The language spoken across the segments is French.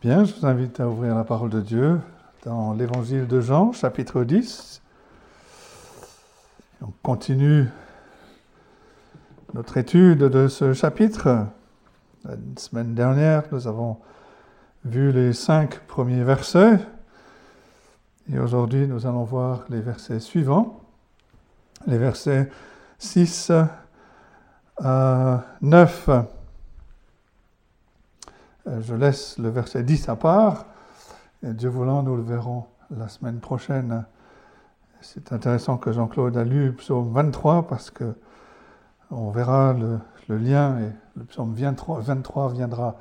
Bien, je vous invite à ouvrir la parole de Dieu dans l'évangile de Jean, chapitre 10. On continue notre étude de ce chapitre. La semaine dernière, nous avons vu les cinq premiers versets. Et aujourd'hui, nous allons voir les versets suivants, les versets 6 à 9. Euh, je laisse le verset 10 à part. Dieu voulant, nous le verrons la semaine prochaine. C'est intéressant que Jean-Claude a lu psaume 23 parce que on verra le, lien et le psaume 23, viendra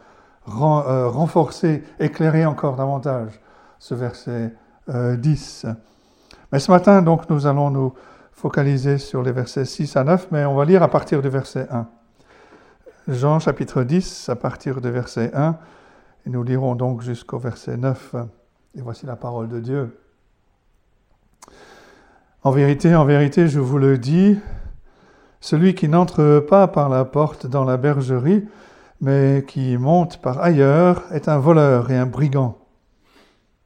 euh, renforcer, éclairer encore davantage ce verset 10. Euh, mais ce matin, donc, nous allons nous focaliser sur les versets 6 à 9, mais on va lire à partir du verset 1. Jean chapitre 10 à partir du verset 1, et nous lirons donc jusqu'au verset 9. Et voici la parole de Dieu. En vérité, en vérité, je vous le dis, celui qui n'entre pas par la porte dans la bergerie, mais qui monte par ailleurs, est un voleur et un brigand.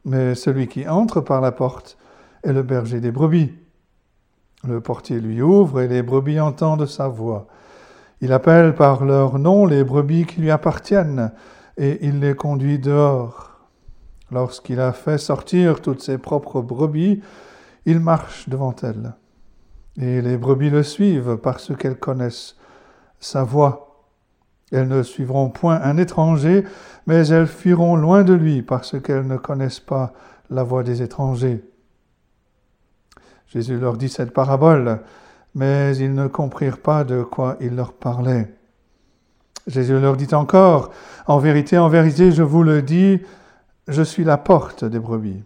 Mais celui qui entre par la porte est le berger des brebis. Le portier lui ouvre et les brebis entendent sa voix. Il appelle par leur nom les brebis qui lui appartiennent, et il les conduit dehors. Lorsqu'il a fait sortir toutes ses propres brebis, il marche devant elles. Et les brebis le suivent parce qu'elles connaissent sa voix. Elles ne suivront point un étranger, mais elles fuiront loin de lui parce qu'elles ne connaissent pas la voix des étrangers. Jésus leur dit cette parabole mais ils ne comprirent pas de quoi il leur parlait. Jésus leur dit encore, En vérité, en vérité, je vous le dis, je suis la porte des brebis.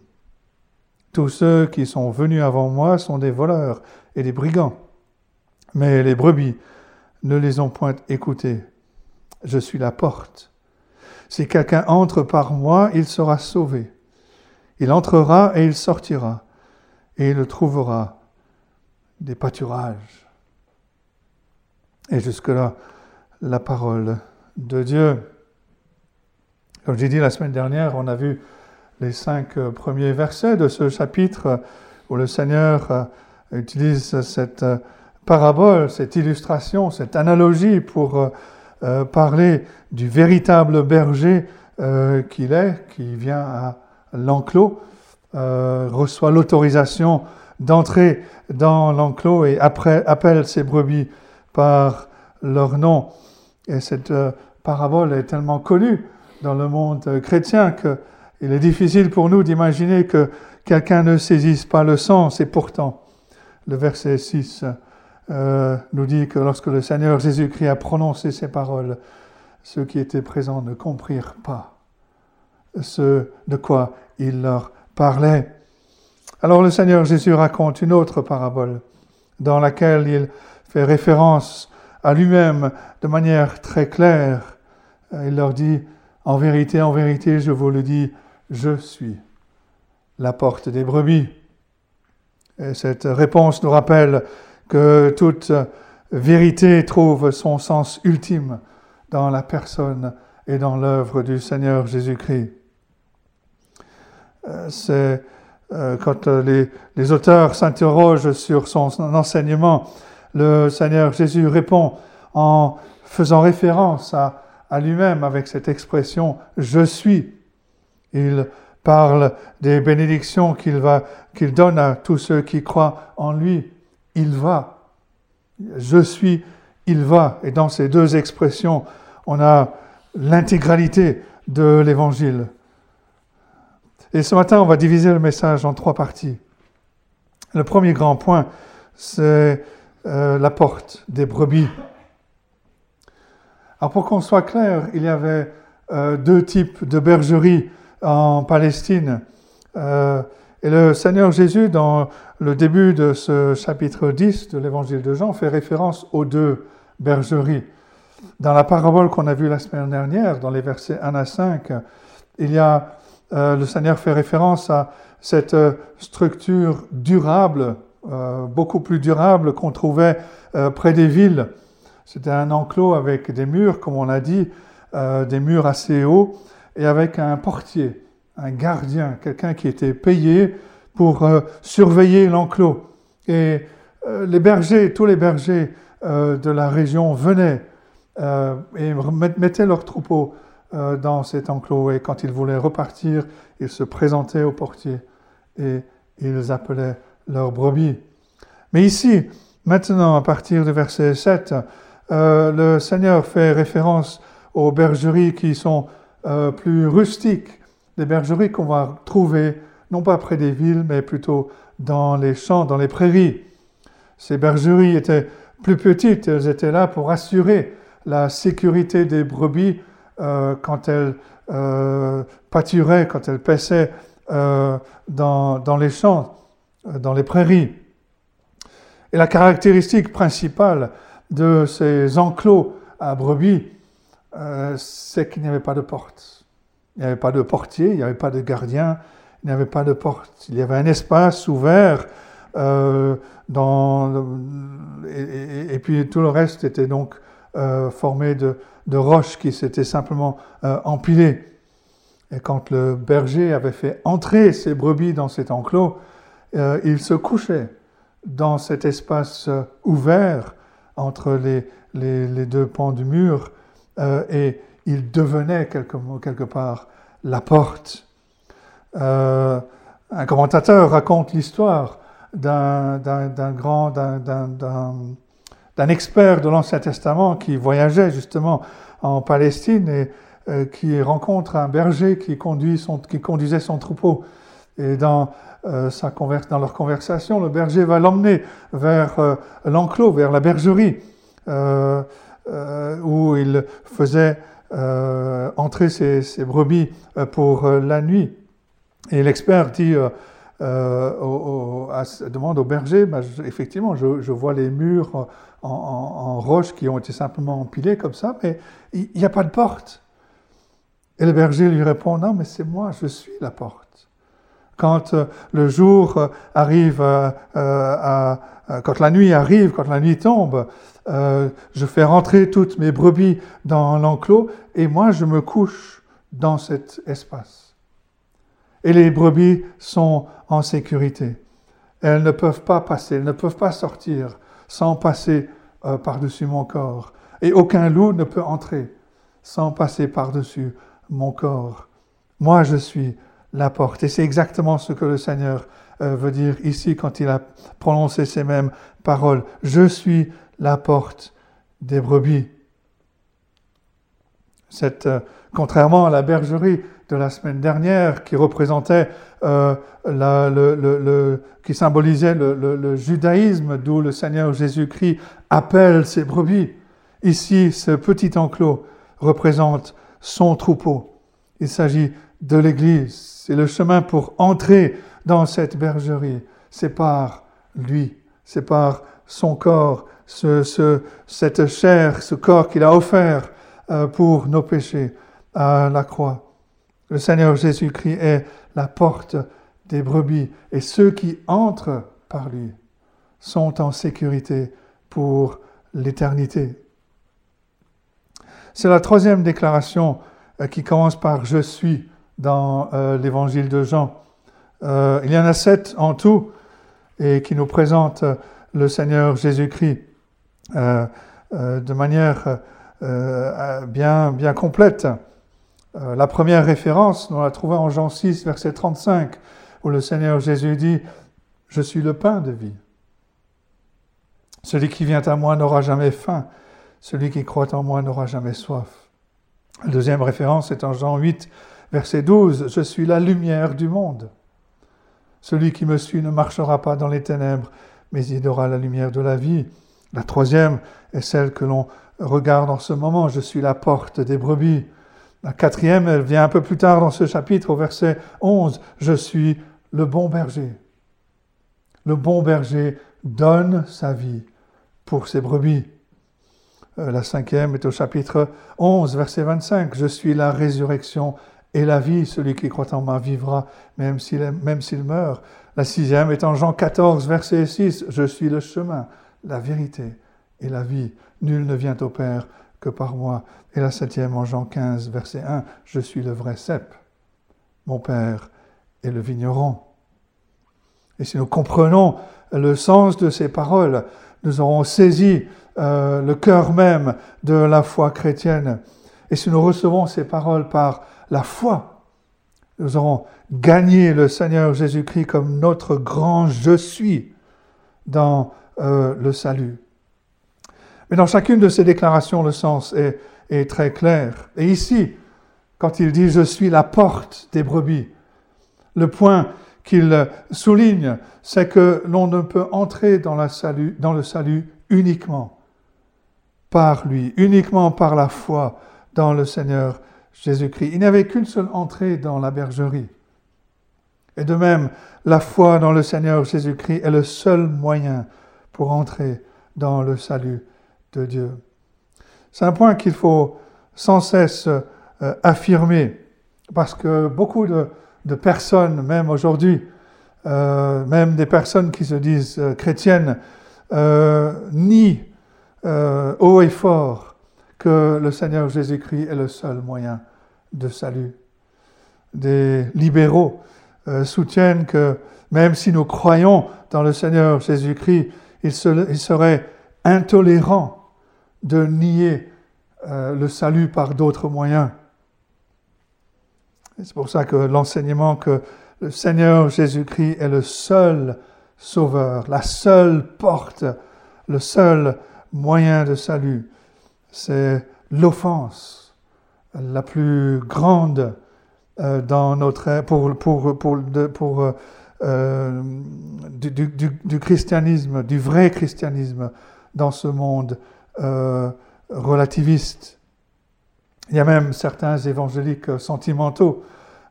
Tous ceux qui sont venus avant moi sont des voleurs et des brigands, mais les brebis ne les ont point écoutés. Je suis la porte. Si quelqu'un entre par moi, il sera sauvé. Il entrera et il sortira, et il trouvera des pâturages. Et jusque-là, la parole de Dieu. Comme j'ai dit la semaine dernière, on a vu les cinq premiers versets de ce chapitre où le Seigneur utilise cette parabole, cette illustration, cette analogie pour euh, parler du véritable berger euh, qu'il est, qui vient à l'enclos, euh, reçoit l'autorisation d'entrer dans l'enclos et après, appelle ses brebis par leur nom. Et cette euh, parabole est tellement connue dans le monde euh, chrétien qu'il est difficile pour nous d'imaginer que quelqu'un ne saisisse pas le sens. Et pourtant, le verset 6 euh, nous dit que lorsque le Seigneur Jésus-Christ a prononcé ces paroles, ceux qui étaient présents ne comprirent pas ce de quoi il leur parlait. Alors le Seigneur Jésus raconte une autre parabole dans laquelle il fait référence à lui-même de manière très claire. Il leur dit, en vérité, en vérité, je vous le dis, je suis la porte des brebis. Et cette réponse nous rappelle que toute vérité trouve son sens ultime dans la personne et dans l'œuvre du Seigneur Jésus-Christ. Euh, c'est euh, quand euh, les, auteurs s'interrogent sur son enseignement, le Seigneur Jésus répond en faisant référence à, lui-même avec cette expression Je suis. Il parle des bénédictions qu'il donne à tous ceux qui croient en lui. Il va. Je suis, il va. Et dans ces deux expressions, on a l'intégralité de l'évangile. Et ce matin, on va diviser le message en trois parties. Le premier grand point, c'est euh, la porte des brebis. Alors pour qu'on soit clair, il y avait euh, deux types de bergeries en Palestine. Euh, et le Seigneur Jésus, dans le début de ce chapitre 10 de l'évangile de Jean, fait référence aux deux bergeries. Dans la parabole qu'on a vue la semaine dernière, dans les versets 1 à 5, il y a le Seigneur fait référence à cette euh, structure durable, euh, beaucoup plus durable qu'on trouvait près des villes. C'était un enclos avec des murs, comme on l'a dit, des murs assez hauts, et avec un portier, un gardien, quelqu'un qui était payé pour euh, surveiller l'enclos. Et euh, les bergers, tous les bergers euh, de la région venaient et mettaient leurs troupeaux dans cet enclos. Et quand ils voulaient repartir, ils se présentaient au portier et ils appelaient leurs brebis. Mais ici, maintenant, à partir du verset 7, le Seigneur fait référence aux bergeries qui sont plus rustiques, des bergeries qu'on va trouver non pas près des villes, mais plutôt dans les champs, dans les prairies. Ces bergeries étaient plus petites, elles étaient là pour assurer la sécurité des brebis euh, quand elles euh, pâturaient, quand elles paissaient euh, dans, dans, les champs, dans les prairies. Et la caractéristique principale de ces enclos à brebis, c'est qu'il n'y avait pas de porte. Il n'y avait pas de portier, il n'y avait pas de gardien, il n'y avait pas de porte. Il y avait un espace ouvert euh, et, puis tout le reste était donc euh, formé de, roches qui s'étaient simplement euh, empilées. Et quand le berger avait fait entrer ses brebis dans cet enclos, il se couchait dans cet espace ouvert entre les, les, deux pans du mur et il devenait quelque, quelque part la porte. Euh, un commentateur raconte l'histoire d'un grand, d'un expert de l'Ancien Testament qui voyageait justement en Palestine et euh, qui rencontre un berger qui, conduit qui conduisait son troupeau. Et dans, euh, sa leur conversation, le berger va l'emmener vers l'enclos, vers la bergerie, où il faisait entrer ses, brebis pour la nuit. Et l'expert dit, euh, euh, demande au berger, bah, effectivement, je, vois les murs en, en, roche qui ont été simplement empilés comme ça, mais il n'y a pas de porte. Et le berger lui répond, non, mais c'est moi, je suis la porte. Quand euh, le jour arrive, quand la nuit arrive, quand la nuit tombe, je fais rentrer toutes mes brebis dans l'enclos et moi je me couche dans cet espace et les brebis sont en sécurité. Elles ne peuvent pas passer, elles ne peuvent pas sortir sans passer euh, par-dessus mon corps. Et aucun loup ne peut entrer sans passer par-dessus mon corps. Moi, je suis la porte. Et c'est exactement ce que le Seigneur euh, veut dire ici quand il a prononcé ces mêmes paroles. Je suis la porte des brebis. Cette, euh, contrairement à la bergerie, de la semaine dernière qui représentait, euh, le, qui symbolisait le, judaïsme, d'où le Seigneur Jésus-Christ appelle ses brebis. Ici, ce petit enclos représente son troupeau. Il s'agit de l'Église. C'est le chemin pour entrer dans cette bergerie. C'est par lui, c'est par son corps, ce, cette chair, ce corps qu'il a offert euh, pour nos péchés à la croix. Le Seigneur Jésus-Christ est la porte des brebis et ceux qui entrent par lui sont en sécurité pour l'éternité. C'est la troisième déclaration euh, qui commence par Je suis dans euh, l'évangile de Jean. Euh, il y en a sept en tout et qui nous présentent le Seigneur Jésus-Christ de manière bien complète. Euh, la première référence, nous la trouvons en Jean 6, verset 35, où le Seigneur Jésus dit, Je suis le pain de vie. Celui qui vient à moi n'aura jamais faim, celui qui croit en moi n'aura jamais soif. La deuxième référence est en Jean 8, verset 12, Je suis la lumière du monde. Celui qui me suit ne marchera pas dans les ténèbres, mais il aura la lumière de la vie. La troisième est celle que l'on regarde en ce moment, Je suis la porte des brebis. La quatrième, elle vient un peu plus tard dans ce chapitre, au verset 11. Je suis le bon berger. Le bon berger donne sa vie pour ses brebis. Euh, la cinquième est au chapitre 11, verset 25. Je suis la résurrection et la vie. Celui qui croit en moi vivra, même s'il, même s'il meurt. La sixième est en Jean 14, verset 6. Je suis le chemin, la vérité et la vie. Nul ne vient au Père que par moi. Et la septième en Jean 15, verset 1, je suis le vrai cep. Mon Père est le vigneron. Et si nous comprenons le sens de ces paroles, nous aurons saisi euh, le cœur même de la foi chrétienne. Et si nous recevons ces paroles par la foi, nous aurons gagné le Seigneur Jésus-Christ comme notre grand je suis dans euh, le salut. Mais dans chacune de ces déclarations, le sens est, très clair. Et ici, quand il dit je suis la porte des brebis, le point qu'il souligne, c'est que l'on ne peut entrer dans, dans le salut uniquement par lui, uniquement par la foi dans le Seigneur Jésus-Christ. Il n'y avait qu'une seule entrée dans la bergerie. Et de même, la foi dans le Seigneur Jésus-Christ est le seul moyen pour entrer dans le salut C'est un point qu'il faut sans cesse euh, affirmer, parce que beaucoup de, personnes, même aujourd'hui, euh, même des personnes qui se disent euh, chrétiennes, nient haut et fort que le Seigneur Jésus-Christ est le seul moyen de salut. Des libéraux soutiennent que même si nous croyons dans le Seigneur Jésus-Christ, il, serait intolérant de nier le salut par d'autres moyens. C'est pour ça que l'enseignement que le Seigneur Jésus-Christ est le seul sauveur, la seule porte, le seul moyen de salut, c'est l'offense la plus grande euh, dans notre pour pour pour, pour euh, du, christianisme, du vrai christianisme dans ce monde euh, relativiste. Il y a même certains évangéliques sentimentaux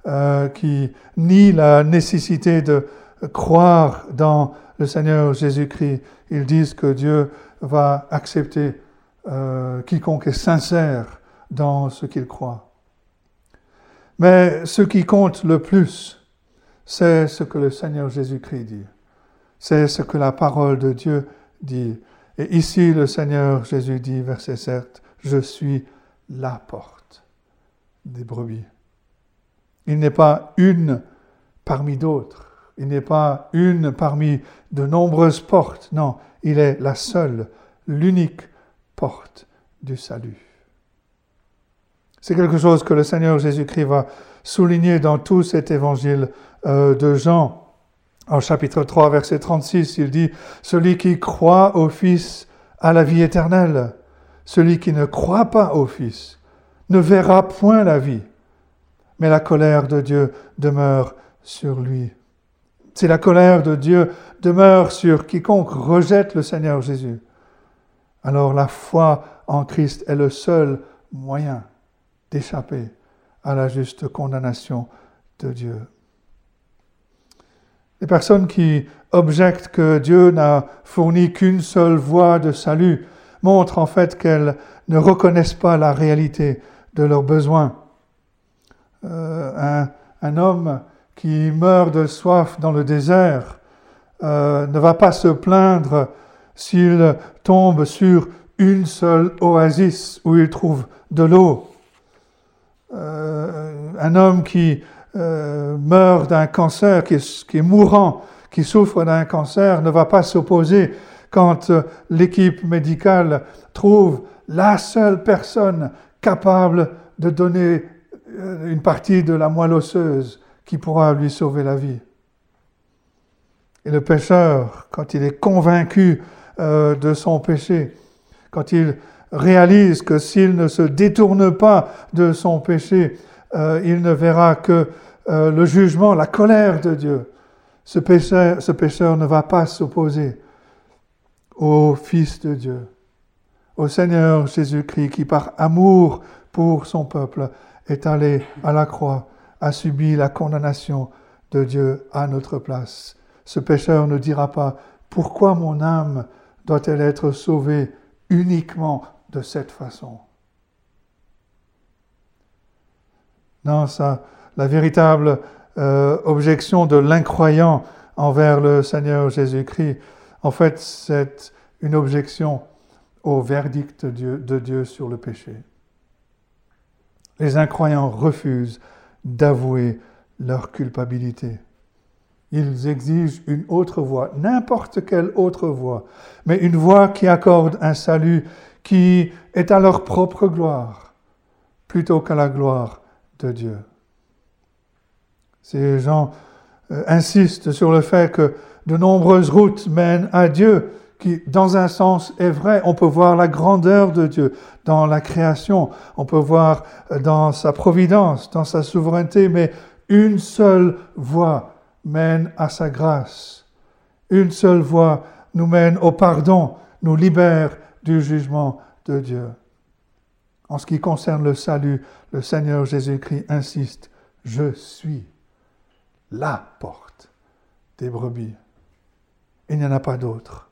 euh, qui nient la nécessité de croire dans le Seigneur Jésus-Christ. Ils disent que Dieu va accepter euh, quiconque est sincère dans ce qu'il croit. Mais ce qui compte le plus, c'est ce que le Seigneur Jésus-Christ dit. C'est ce que la parole de Dieu dit. Et ici, le Seigneur Jésus dit, verset 7, Je suis la porte des brebis. Il n'est pas une parmi d'autres. Il n'est pas une parmi de nombreuses portes. Non, il est la seule, l'unique porte du salut. C'est quelque chose que le Seigneur Jésus-Christ va souligner dans tout cet évangile euh, de Jean. En chapitre 3, verset 36, il dit, Celui qui croit au Fils a la vie éternelle. Celui qui ne croit pas au Fils ne verra point la vie, mais la colère de Dieu demeure sur lui. Si la colère de Dieu demeure sur quiconque rejette le Seigneur Jésus, alors la foi en Christ est le seul moyen d'échapper à la juste condamnation de Dieu. Les personnes qui objectent que Dieu n'a fourni qu'une seule voie de salut montrent en fait qu'elles ne reconnaissent pas la réalité de leurs besoins. Euh, un, homme qui meurt de soif dans le désert euh, ne va pas se plaindre s'il tombe sur une seule oasis où il trouve de l'eau. Euh, un homme qui meurt d'un cancer, qui est, mourant, qui souffre d'un cancer, ne va pas s'opposer quand l'équipe médicale trouve la seule personne capable de donner euh, une partie de la moelle osseuse qui pourra lui sauver la vie. Et le pécheur, quand il est convaincu euh, de son péché, quand il réalise que s'il ne se détourne pas de son péché, euh, il ne verra que le jugement, la colère de Dieu. Ce pécheur, ce pécheur ne va pas s'opposer au Fils de Dieu, au Seigneur Jésus-Christ qui par amour pour son peuple est allé à la croix, a subi la condamnation de Dieu à notre place. Ce pécheur ne dira pas pourquoi mon âme doit-elle être sauvée uniquement de cette façon? Non, ça, la véritable euh, objection de l'incroyant envers le Seigneur Jésus-Christ, en fait, c'est une objection au verdict de Dieu, de Dieu sur le péché. Les incroyants refusent d'avouer leur culpabilité. Ils exigent une autre voie, n'importe quelle autre voie, mais une voie qui accorde un salut qui est à leur propre gloire, plutôt qu'à la gloire de Dieu. Ces gens euh, insistent sur le fait que de nombreuses routes mènent à Dieu, qui, dans un sens, est vrai. On peut voir la grandeur de Dieu dans la création, on peut voir euh, dans sa providence, dans sa souveraineté, mais une seule voie mène à sa grâce. Une seule voie nous mène au pardon, nous libère du jugement de Dieu. En ce qui concerne le salut, le Seigneur Jésus-Christ insiste, je suis la porte des brebis. Il n'y en a pas d'autre.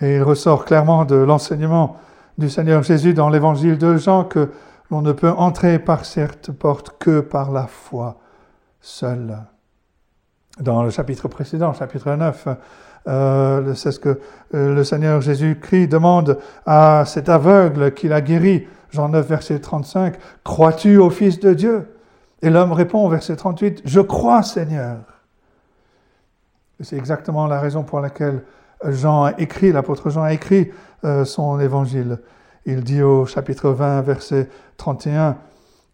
Et il ressort clairement de l'enseignement du Seigneur Jésus dans l'évangile de Jean que l'on ne peut entrer par cette porte que par la foi seule. Dans le chapitre précédent, chapitre 9, euh, c'est ce que euh, le Seigneur Jésus-Christ demande à cet aveugle qu'il a guéri. Jean 9, verset 35, Crois-tu au Fils de Dieu? Et l'homme répond, verset 38, Je crois, Seigneur. C'est exactement la raison pour laquelle Jean a écrit, l'apôtre Jean a écrit euh, son évangile. Il dit au chapitre 20, verset 31,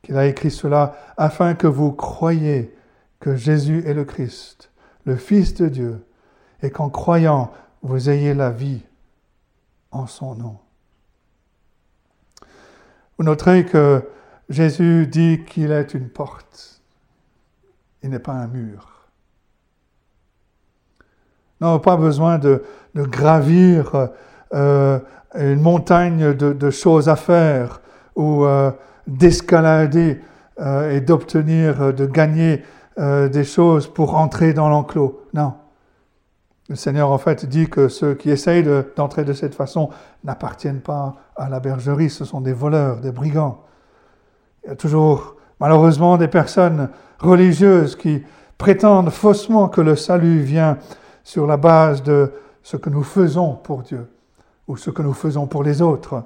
qu'il a écrit cela afin que vous croyiez que Jésus est le Christ, le Fils de Dieu, et qu'en croyant, vous ayez la vie en son nom. Vous noterez que Jésus dit qu'il est une porte. Il n'est pas un mur. Nous n'avons pas besoin de, gravir euh, une montagne de, choses à faire ou euh, d'escalader euh, et d'obtenir, de gagner des choses pour entrer dans l'enclos. Non. Le Seigneur, en fait, dit que ceux qui essayent d'entrer de, cette façon n'appartiennent pas à la bergerie, ce sont des voleurs, des brigands. Il y a toujours, malheureusement, des personnes religieuses qui prétendent faussement que le salut vient sur la base de ce que nous faisons pour Dieu ou ce que nous faisons pour les autres.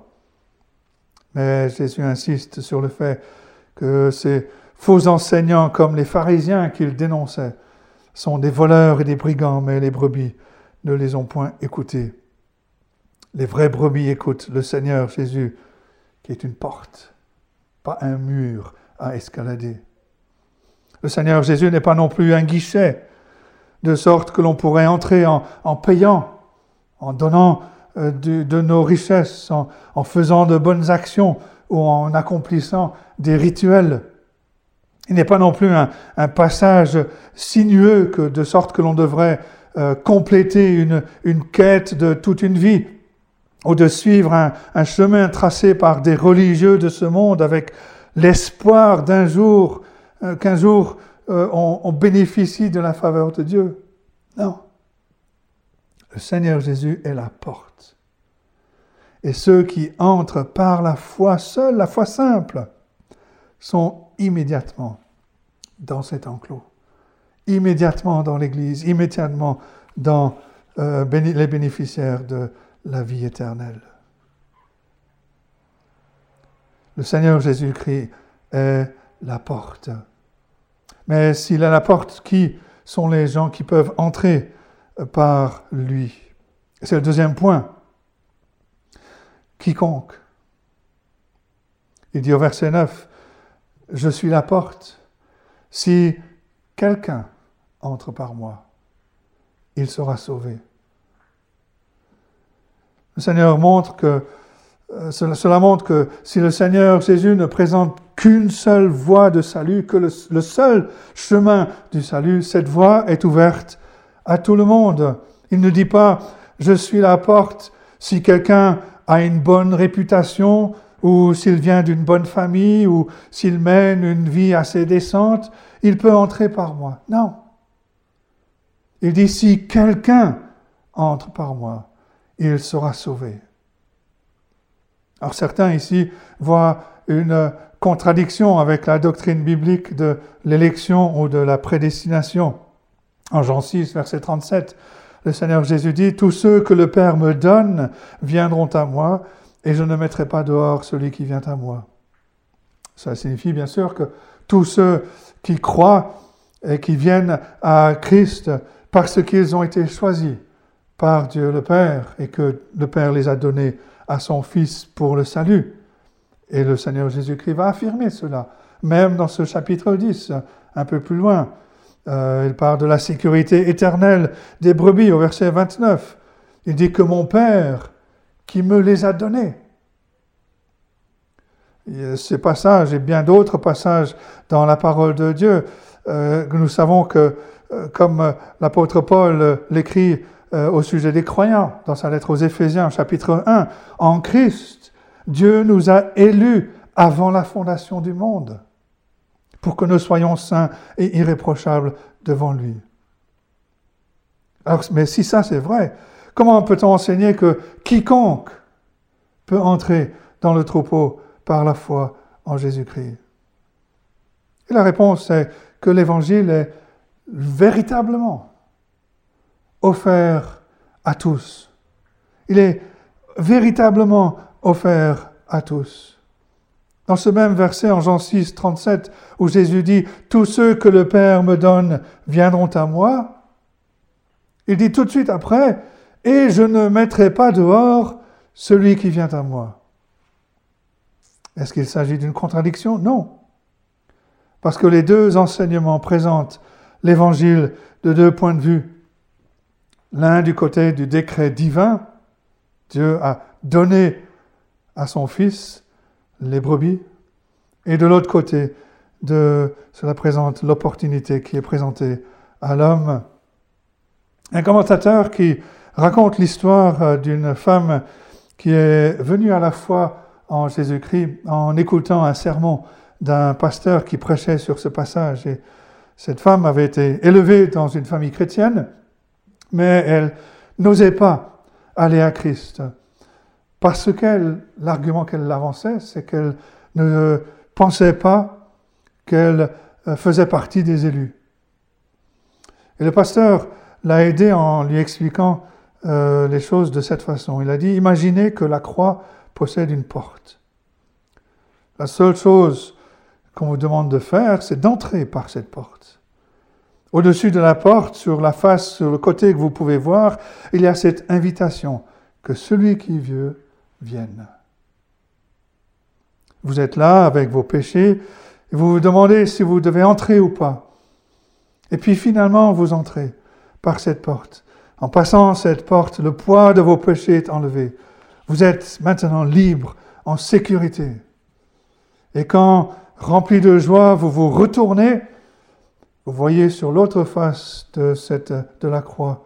Mais Jésus insiste sur le fait que ces faux enseignants comme les pharisiens qu'il dénonçait sont des voleurs et des brigands, mais les brebis ne les ont point écoutés. Les vraies brebis écoutent le Seigneur Jésus, qui est une porte, pas un mur à escalader. Le Seigneur Jésus n'est pas non plus un guichet de sorte que l'on pourrait entrer en, payant, en donnant euh, de, nos richesses, en, faisant de bonnes actions ou en accomplissant des rituels. Il n'est pas non plus un, passage sinueux que, de sorte que l'on devrait euh, compléter une, quête de toute une vie ou de suivre un, chemin tracé par des religieux de ce monde avec l'espoir d'un jour, euh, qu'un jour euh, on, bénéficie de la faveur de Dieu. Non. Le Seigneur Jésus est la porte. Et ceux qui entrent par la foi seule, la foi simple, sont immédiatement dans cet enclos, immédiatement dans l'Église, immédiatement dans euh, les bénéficiaires de la vie éternelle. Le Seigneur Jésus-Christ est la porte. Mais s'il est la porte, qui sont les gens qui peuvent entrer par lui? C'est le deuxième point. Quiconque. Il dit au verset 9, Je suis la porte. Si quelqu'un entre par moi, il sera sauvé. Le Seigneur montre que euh, cela montre que si le Seigneur Jésus ne présente qu'une seule voie de salut, que le, seul chemin du salut, cette voie est ouverte à tout le monde. Il ne dit pas je suis la porte si quelqu'un a une bonne réputation ou s'il vient d'une bonne famille ou s'il mène une vie assez décente, il peut entrer par moi. Non. Il dit si quelqu'un entre par moi, il sera sauvé. Alors certains ici voient une contradiction avec la doctrine biblique de l'élection ou de la prédestination. En Jean 6, verset 37, Le Seigneur Jésus dit, Tous ceux que le Père me donne viendront à moi, et je ne mettrai pas dehors celui qui vient à moi. Ça signifie bien sûr que tous ceux qui croient et qui viennent à Christ parce qu'ils ont été choisis par Dieu le Père et que le Père les a donnés à son Fils pour le salut. Et le Seigneur Jésus-Christ va affirmer cela, même dans ce chapitre 10, un peu plus loin. Euh, il parle de la sécurité éternelle des brebis au verset 29. Il dit que mon Père qui me les a donnés. Ces passages et bien d'autres passages dans la parole de Dieu, euh, nous savons que, euh, comme l'apôtre Paul l'écrit au sujet des croyants dans sa lettre aux Éphésiens, chapitre 1, en Christ, Dieu nous a élus avant la fondation du monde pour que nous soyons saints et irréprochables devant lui. Alors, mais si ça c'est vrai, comment peut-on enseigner que quiconque peut entrer dans le troupeau par la foi en Jésus-Christ? Et la réponse est que l'Évangile est véritablement offert à tous. Il est véritablement offert à tous. Dans ce même verset en Jean 6, 37, où Jésus dit, Tous ceux que le Père me donne viendront à moi, il dit tout de suite après, Et je ne mettrai pas dehors celui qui vient à moi. Est-ce qu'il s'agit d'une contradiction? Non. Parce que les deux enseignements présentent l'évangile de deux points de vue. L'un du côté du décret divin, Dieu a donné à son Fils les brebis, et de l'autre côté, cela présente l'opportunité qui est présentée à l'homme. Un commentateur qui raconte l'histoire euh, d'une femme qui est venue à la foi en Jésus-Christ en écoutant un sermon d'un pasteur qui prêchait sur ce passage. Et cette femme avait été élevée dans une famille chrétienne, mais elle n'osait pas aller à Christ. Parce que l'argument qu'elle avançait, c'est qu'elle ne pensait pas qu'elle euh, faisait partie des élus. Et le pasteur l'a aidé en lui expliquant euh, les choses de cette façon. Il a dit, imaginez que la croix possède une porte. La seule chose qu'on vous demande de faire, c'est d'entrer par cette porte. Au-dessus de la porte, sur la face, sur le côté que vous pouvez voir, il y a cette invitation que celui qui veut viennent. Vous êtes là avec vos péchés et vous vous demandez si vous devez entrer ou pas. Et puis finalement, vous entrez par cette porte. En passant cette porte, le poids de vos péchés est enlevé. Vous êtes maintenant libre, en sécurité. Et quand, rempli de joie, vous vous retournez, vous voyez sur l'autre face de, la croix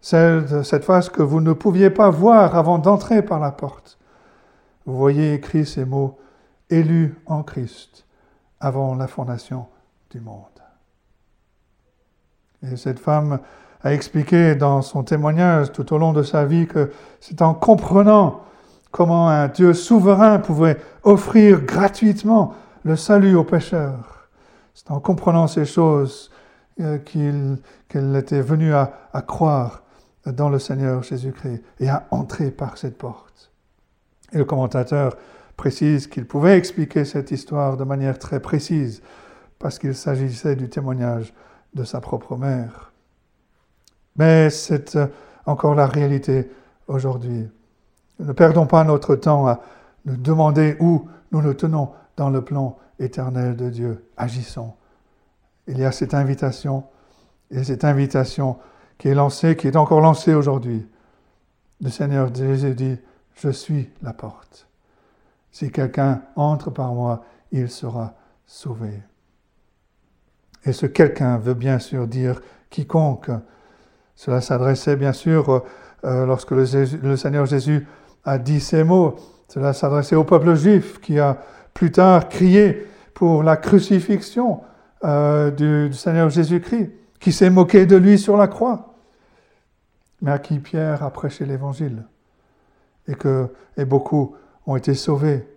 celle de cette face que vous ne pouviez pas voir avant d'entrer par la porte. Vous voyez écrit ces mots, élus en Christ avant la fondation du monde. Et cette femme a expliqué dans son témoignage tout au long de sa vie que c'est en comprenant comment un Dieu souverain pouvait offrir gratuitement le salut aux pécheurs. C'est en comprenant ces choses euh, qu'elle était venue à, à croire dans le Seigneur Jésus-Christ et à entrer par cette porte. Et le commentateur précise qu'il pouvait expliquer cette histoire de manière très précise parce qu'il s'agissait du témoignage de sa propre mère. Mais c'est euh, encore la réalité aujourd'hui. Ne perdons pas notre temps à nous demander où nous nous tenons dans le plan éternel de Dieu. Agissons. Il y a cette invitation, et cette invitation qui est lancé, qui est encore lancé aujourd'hui. Le Seigneur Jésus dit, je suis la porte. Si quelqu'un entre par moi, il sera sauvé. Et ce quelqu'un veut bien sûr dire quiconque. Cela s'adressait bien sûr euh, lorsque le, Seigneur Jésus a dit ces mots. Cela s'adressait au peuple juif qui a plus tard crié pour la crucifixion euh, du Seigneur Jésus-Christ, qui s'est moqué de lui sur la croix mais à qui Pierre a prêché l'Évangile et que beaucoup ont été sauvés.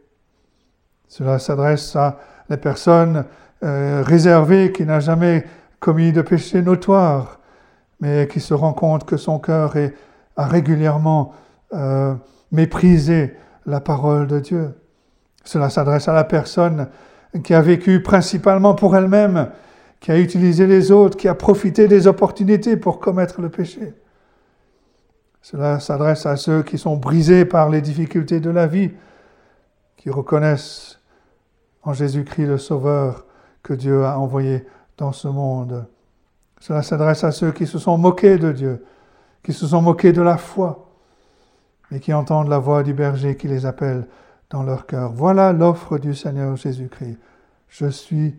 Cela s'adresse à les personnes euh, réservées qui n'ont jamais commis de péché notoire, mais qui se rend compte que son cœur a régulièrement euh, méprisé la parole de Dieu. Cela s'adresse à la personne qui a vécu principalement pour elle-même, qui a utilisé les autres, qui a profité des opportunités pour commettre le péché. Cela s'adresse à ceux qui sont brisés par les difficultés de la vie, qui reconnaissent en Jésus-Christ le Sauveur que Dieu a envoyé dans ce monde. Cela s'adresse à ceux qui se sont moqués de Dieu, qui se sont moqués de la foi, mais qui entendent la voix du berger qui les appelle dans leur cœur. Voilà l'offre du Seigneur Jésus-Christ. Je suis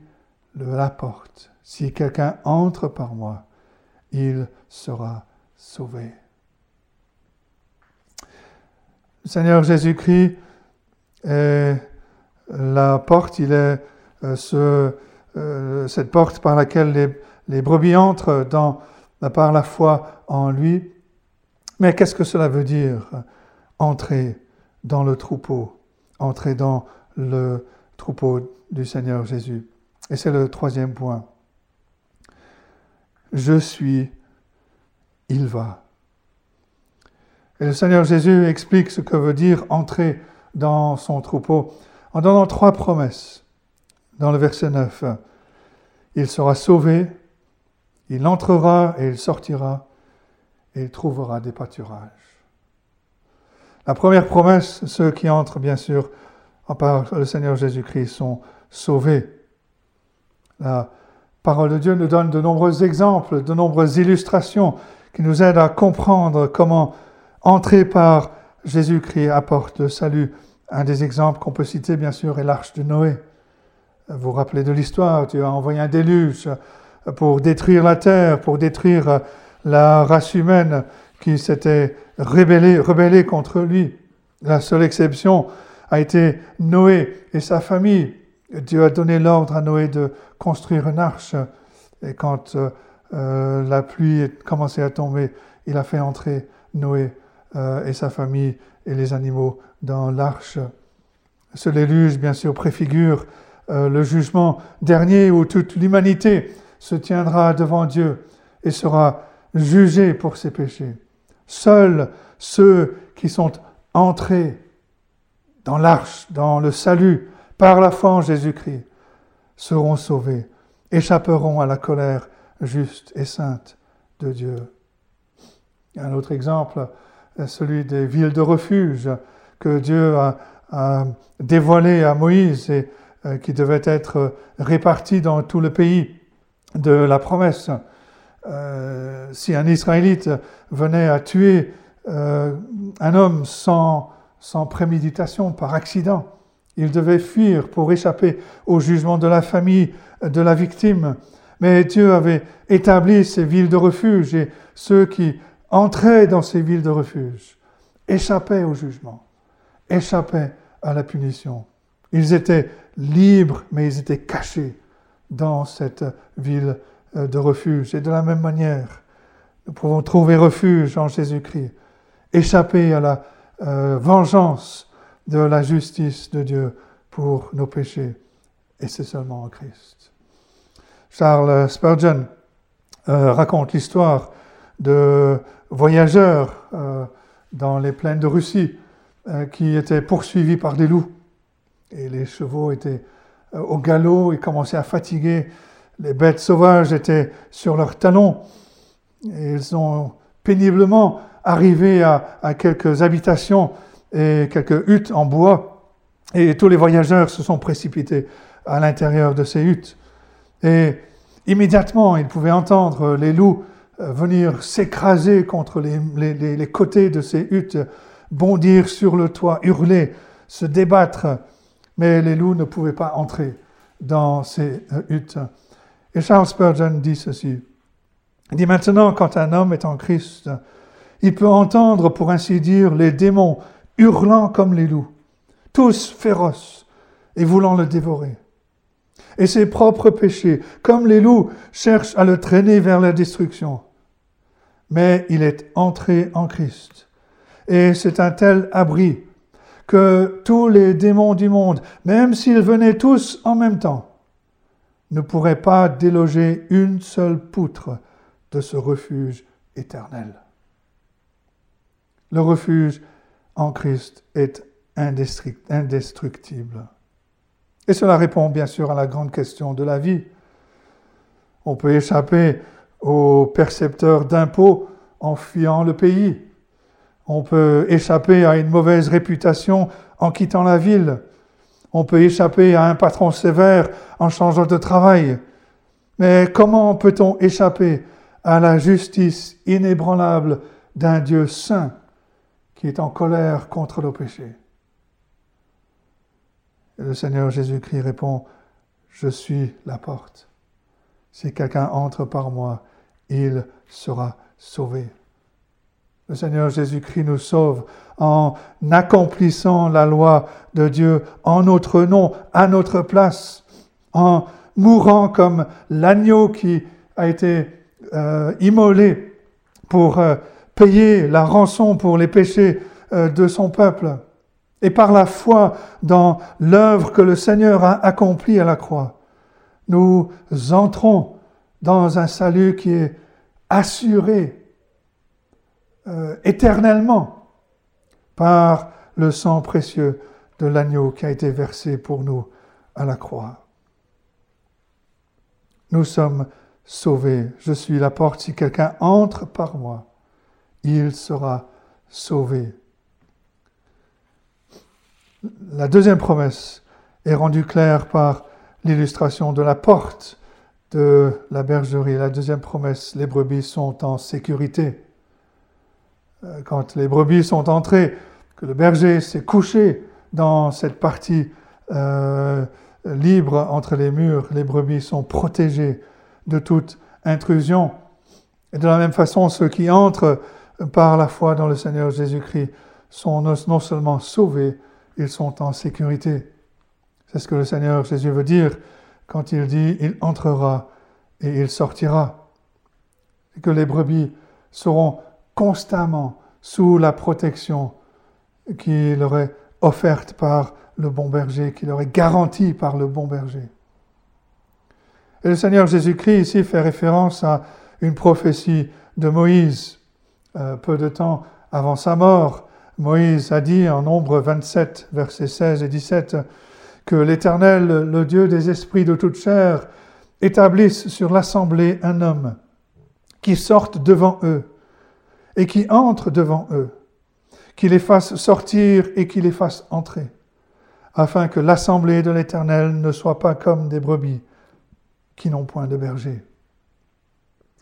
la porte. Si quelqu'un entre par moi, il sera sauvé. Le Seigneur Jésus-Christ est la porte, il est euh, euh, cette porte par laquelle les, les brebis entrent dans, par la foi en lui. Mais qu'est-ce que cela veut dire Entrer dans le troupeau, entrer dans le troupeau du Seigneur Jésus? Et c'est le troisième point. Je suis, il va. Et le Seigneur Jésus explique ce que veut dire entrer dans son troupeau en donnant trois promesses dans le verset 9. Il sera sauvé, il entrera et il sortira, et il trouvera des pâturages. La première promesse, ceux qui entrent, bien sûr, par le Seigneur Jésus-Christ, sont sauvés. La parole de Dieu nous donne de nombreux exemples, de nombreuses illustrations qui nous aident à comprendre comment entrer par Jésus-Christ apporte le salut. Un des exemples qu'on peut citer, bien sûr, est l'arche de Noé. Vous vous rappelez de l'histoire, Dieu a envoyé un déluge pour détruire la terre, pour détruire la race humaine qui s'était rébellée, contre lui. La seule exception a été Noé et sa famille. Dieu a donné l'ordre à Noé de construire une arche. Et quand euh, la pluie commençait à tomber, il a fait entrer Noé euh, et sa famille et les animaux dans l'arche. Ce déluge, bien sûr, préfigure euh, le jugement dernier où toute l'humanité se tiendra devant Dieu et sera jugé pour ses péchés. Seuls ceux qui sont entrés dans l'arche, dans le salut, par la foi en Jésus-Christ, seront sauvés, échapperont à la colère juste et sainte de Dieu. Un autre exemple, celui des villes de refuge que Dieu a, dévoilées à Moïse et euh, qui devaient être réparties dans tout le pays de la promesse. Euh, si un Israélite venait à tuer euh, un homme sans, sans préméditation, par accident, il devait fuir pour échapper au jugement de la famille de la victime. Mais Dieu avait établi ces villes de refuge et ceux qui entraient dans ces villes de refuge échappaient au jugement, échappaient à la punition. Ils étaient libres, mais ils étaient cachés dans cette ville euh, de refuge. Et de la même manière, nous pouvons trouver refuge en Jésus-Christ, échapper à la euh, vengeance de la justice de Dieu pour nos péchés. Et c'est seulement en Christ. Charles Spurgeon euh, raconte l'histoire de voyageurs dans les plaines de Russie qui étaient poursuivis par des loups. Et les chevaux étaient au galop, ils commençaient à fatiguer. Les bêtes sauvages étaient sur leurs talons. Ils sont péniblement arrivés à, quelques habitations et quelques huttes en bois. Et tous les voyageurs se sont précipités à l'intérieur de ces huttes. Et immédiatement, ils pouvaient entendre les loups euh, venir s'écraser contre les, côtés de ces huttes, bondir sur le toit, hurler, se débattre mais les loups ne pouvaient pas entrer dans ces euh, huttes. Et Charles Spurgeon dit ceci. Il dit maintenant, quand un homme est en Christ, il peut entendre, pour ainsi dire, les démons hurlant comme les loups, tous féroces et voulant le dévorer. Et ses propres péchés, comme les loups, cherchent à le traîner vers la destruction. Mais il est entré en Christ. Et c'est un tel abri que tous les démons du monde, même s'ils venaient tous en même temps, ne pourraient pas déloger une seule poutre de ce refuge éternelle. Le refuge en Christ est indestructible. Et cela répond bien sûr à la grande question de la vie. On peut échapper aux percepteurs d'impôts en fuyant le pays. On peut échapper à une mauvaise réputation en quittant la ville. On peut échapper à un patron sévère en changeant de travail. Mais comment peut-on échapper à la justice inébranlable d'un Dieu saint qui est en colère contre le péché le Seigneur Jésus-Christ répond, Je suis la porte. Si quelqu'un entre par moi, il sera sauvé. Le Seigneur Jésus-Christ nous sauve en accomplissant la loi de Dieu en notre nom, à notre place, en mourant comme l'agneau qui a été euh, immolé pour euh, payer la rançon pour les péchés euh, de son peuple. Et par la foi dans l'œuvre que le Seigneur a accomplie à la croix, nous entrons dans un salut qui est assuré éternellement par le sang précieux de l'agneau qui a été versé pour nous à la croix. Nous sommes sauvés. Je suis la porte. Si quelqu'un entre par moi, il sera sauvé. La deuxième promesse est rendue claire par l'illustration de la porte de la bergerie. La deuxième promesse, les brebis sont en sécurité. Euh, quand les brebis sont entrées, que le berger s'est couché dans cette partie euh, libre entre les murs, les brebis sont protégées de toute intrusion. Et de la même façon, ceux qui entrent par la foi dans le Seigneur Jésus-Christ sont non seulement sauvés, ils sont en sécurité. C'est ce que le Seigneur Jésus veut dire quand il dit il entrera et il sortira. Et que les brebis seront constamment sous la protection qui leur est offerte par le bon berger, qui leur est garantie par le bon berger. Et le Seigneur Jésus-Christ ici fait référence à une prophétie de Moïse. Euh, peu de temps avant sa mort, Moïse a dit en Nombre 27, versets 16 et 17, que l'Éternel, le Dieu des esprits de toute chair, établisse sur l'assemblée un homme qui sorte devant eux et qui entre devant eux, qui les fasse sortir et qui les fasse entrer, afin que l'assemblée de l'Éternel ne soit pas comme des brebis qui n'ont point de berger.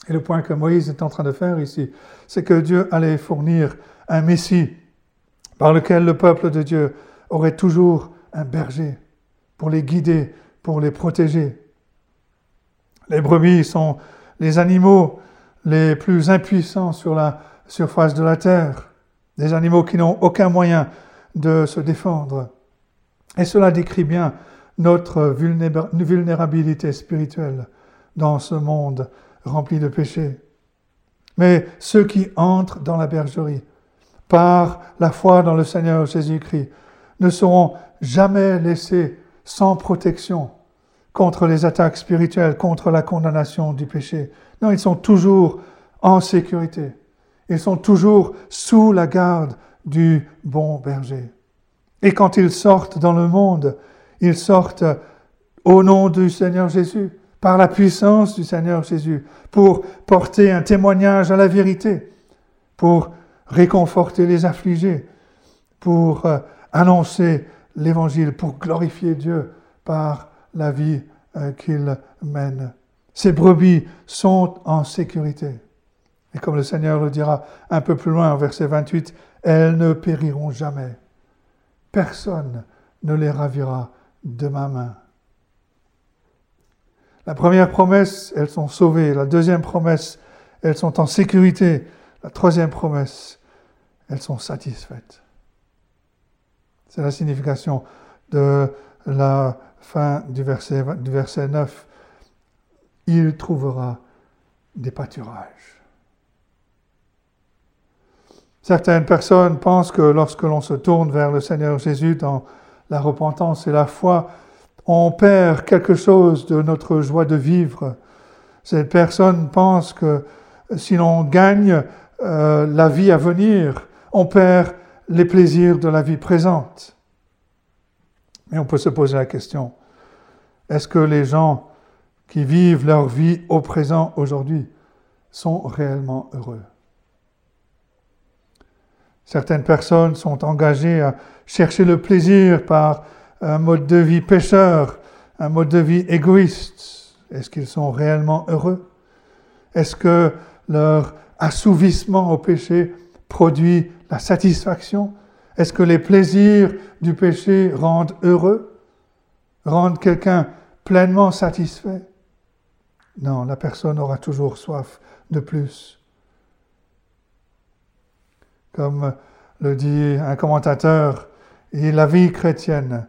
Et le point que Moïse est en train de faire ici, c'est que Dieu allait fournir un Messie par lequel le peuple de Dieu aurait toujours un berger pour les guider, pour les protéger. Les brebis sont les animaux les plus impuissants sur la surface de la terre, des animaux qui n'ont aucun moyen de se défendre. Et cela décrit bien notre vulnérabilité spirituelle dans ce monde rempli de péchés. Mais ceux qui entrent dans la bergerie par la foi dans le Seigneur Jésus-Christ ne seront jamais laissés sans protection contre les attaques spirituelles, contre la condamnation du péché. Non, ils sont toujours en sécurité. Ils sont toujours sous la garde du bon berger. Et quand ils sortent dans le monde, ils sortent au nom du Seigneur Jésus, par la puissance du Seigneur Jésus, pour porter un témoignage à la vérité, pour réconforter les affligés, pour euh, annoncer l'Évangile, pour glorifier Dieu par la vie euh, qu'il mène. Ces brebis sont en sécurité. Et comme le Seigneur le dira un peu plus loin, au verset 28, elles ne périront jamais. Personne ne les ravira de ma main. La première promesse, elles sont sauvées. La deuxième promesse, elles sont en sécurité. La troisième promesse, elles sont satisfaites. C'est la signification de la fin du verset, du verset 9. Il trouvera des pâturages. Certaines personnes pensent que lorsque l'on se tourne vers le Seigneur Jésus dans la repentance et la foi, on perd quelque chose de notre joie de vivre. Cette personne pense que si l'on gagne euh, la vie à venir, on perd les plaisirs de la vie présente. Mais on peut se poser la question, est-ce que les gens qui vivent leur vie au présent aujourd'hui sont réellement heureux? Certaines personnes sont engagées à chercher le plaisir par un mode de vie pécheur, un mode de vie égoïste. Est-ce qu'ils sont réellement heureux? Est-ce que leur assouvissement au péché produit la satisfaction? Est-ce que les plaisirs du péché rendent heureux? Rendent quelqu'un pleinement satisfait? Non, la personne aura toujours soif de plus. Comme le dit un commentateur, la vie chrétienne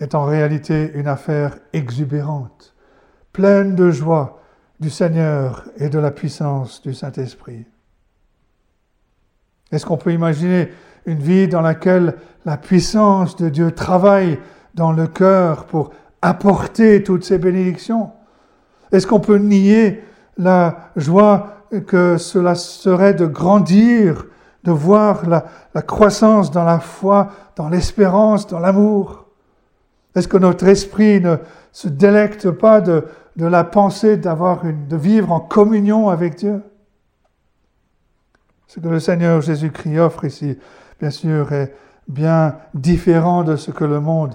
est en réalité une affaire exubérante, pleine de joie du Seigneur et de la puissance du Saint-Esprit. Est-ce qu'on peut imaginer une vie dans laquelle la puissance de Dieu travaille dans le cœur pour apporter toutes ces bénédictions? Est-ce qu'on peut nier la joie que cela serait de grandir de voir la, croissance dans la foi, dans l'espérance, dans l'amour Est-ce que notre esprit ne se délecte pas de, la pensée d'avoir de vivre en communion avec Dieu? Ce que le Seigneur Jésus-Christ offre ici, bien sûr, est bien différent de ce que le monde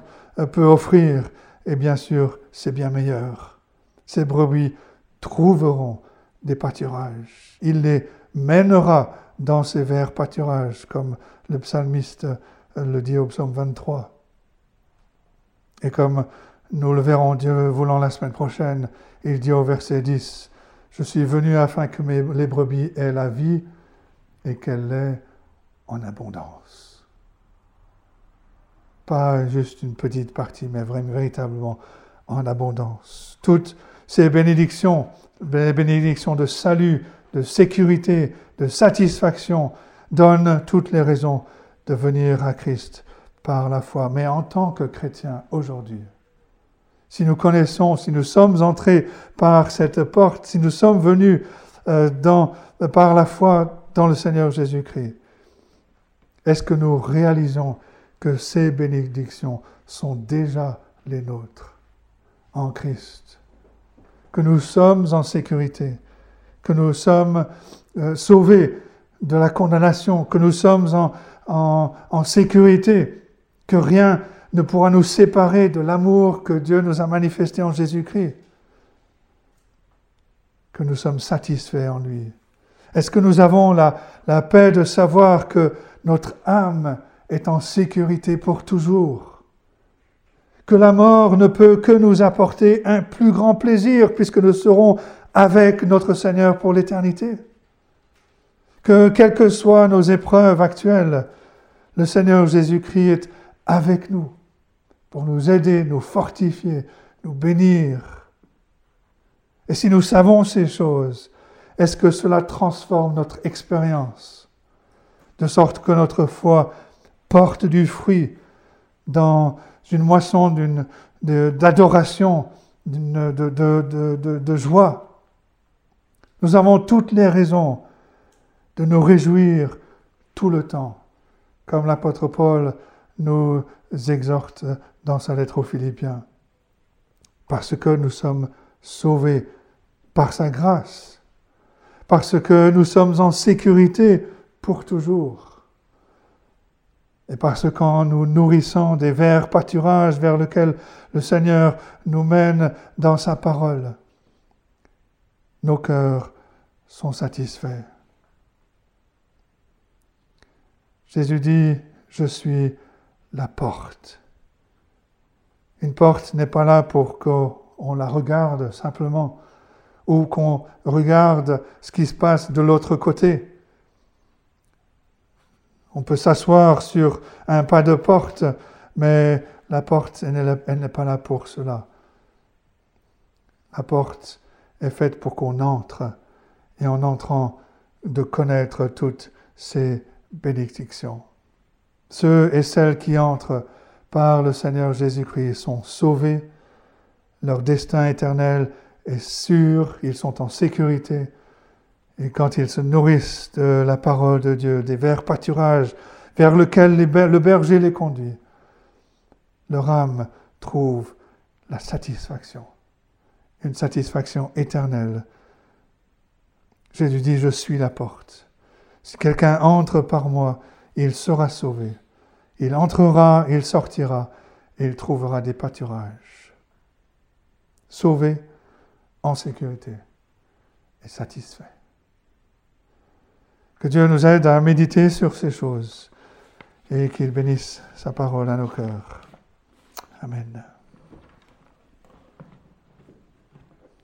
peut offrir, et bien sûr, c'est bien meilleur. Ces brebis trouveront des pâturages. Il les mènera dans ces verts pâturages, comme le psalmiste euh, le dit au psaume 23. Et comme nous le verrons Dieu voulant la semaine prochaine, il dit au verset 10, Je suis venu afin que mes, les brebis aient la vie et qu'elle l'ait en abondance. Pas juste une petite partie, mais vraiment, véritablement en abondance. Toutes ces bénédictions, les bénédictions de salut, de sécurité, de satisfaction, donne toutes les raisons de venir à Christ par la foi. Mais en tant que chrétien aujourd'hui, si nous connaissons, si nous sommes entrés par cette porte, si nous sommes venus euh, par la foi dans le Seigneur Jésus-Christ, est-ce que nous réalisons que ces bénédictions sont déjà les nôtres en Christ? Que nous sommes en sécurité que nous sommes euh, sauvés de la condamnation, que nous sommes en, en sécurité, que rien ne pourra nous séparer de l'amour que Dieu nous a manifesté en Jésus-Christ, que nous sommes satisfaits en lui. Est-ce que nous avons la, la paix de savoir que notre âme est en sécurité pour toujours? Que la mort ne peut que nous apporter un plus grand plaisir puisque nous serons avec notre Seigneur pour l'éternité. Que quelles que soient nos épreuves actuelles, le Seigneur Jésus-Christ est avec nous pour nous aider, nous fortifier, nous bénir. Et si nous savons ces choses, est-ce que cela transforme notre expérience de sorte que notre foi porte du fruit dans une moisson d'adoration, de, de, de joie? Nous avons toutes les raisons de nous réjouir tout le temps, comme l'apôtre Paul nous exhorte dans sa lettre aux Philippiens, parce que nous sommes sauvés par sa grâce, parce que nous sommes en sécurité pour toujours, et parce qu'en nous nourrissant des verts pâturages vers lesquels le Seigneur nous mène dans sa parole, nos cœurs sont satisfaits. Jésus dit, je suis la porte. Une porte n'est pas là pour qu'on la regarde simplement ou qu'on regarde ce qui se passe de l'autre côté. On peut s'asseoir sur un pas de porte, mais la porte, n'est pas là pour cela. La porte, est faite pour qu'on entre. Et en entrant de connaître toutes ces bénédictions. Ceux et celles qui entrent par le Seigneur Jésus-Christ sont sauvés, leur destin éternel est sûr, ils sont en sécurité. Et quand ils se nourrissent de la parole de Dieu, des verts pâturages vers lesquels le berger les conduit, leur âme trouve la satisfaction, une satisfaction éternelle. Jésus dit, je suis la porte. Si quelqu'un entre par moi, il sera sauvé. Il entrera, il sortira, et il trouvera des pâturages. Sauvé, en sécurité et satisfait. Que Dieu nous aide à méditer sur ces choses et qu'il bénisse sa parole à nos cœurs. Amen.